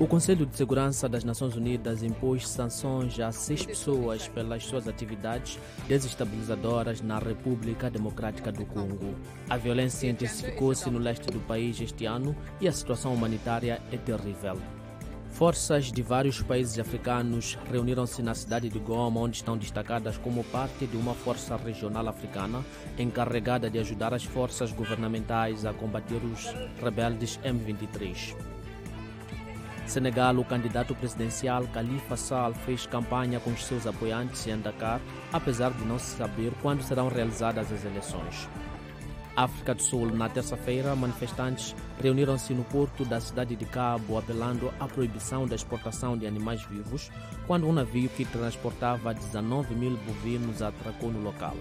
O Conselho de Segurança das Nações Unidas impôs sanções a seis pessoas pelas suas atividades desestabilizadoras na República Democrática do Congo. A violência intensificou-se no leste do país este ano e a situação humanitária é terrível. Forças de vários países africanos reuniram-se na cidade de Goma, onde estão destacadas como parte de uma força regional africana encarregada de ajudar as forças governamentais a combater os rebeldes M23. Senegal, o candidato presidencial Khalifa Sall fez campanha com os seus apoiantes em Dakar, apesar de não se saber quando serão realizadas as eleições. África do Sul, na terça-feira, manifestantes reuniram-se no porto da cidade de Cabo apelando à proibição da exportação de animais vivos, quando um navio que transportava 19 mil bovinos atracou no local.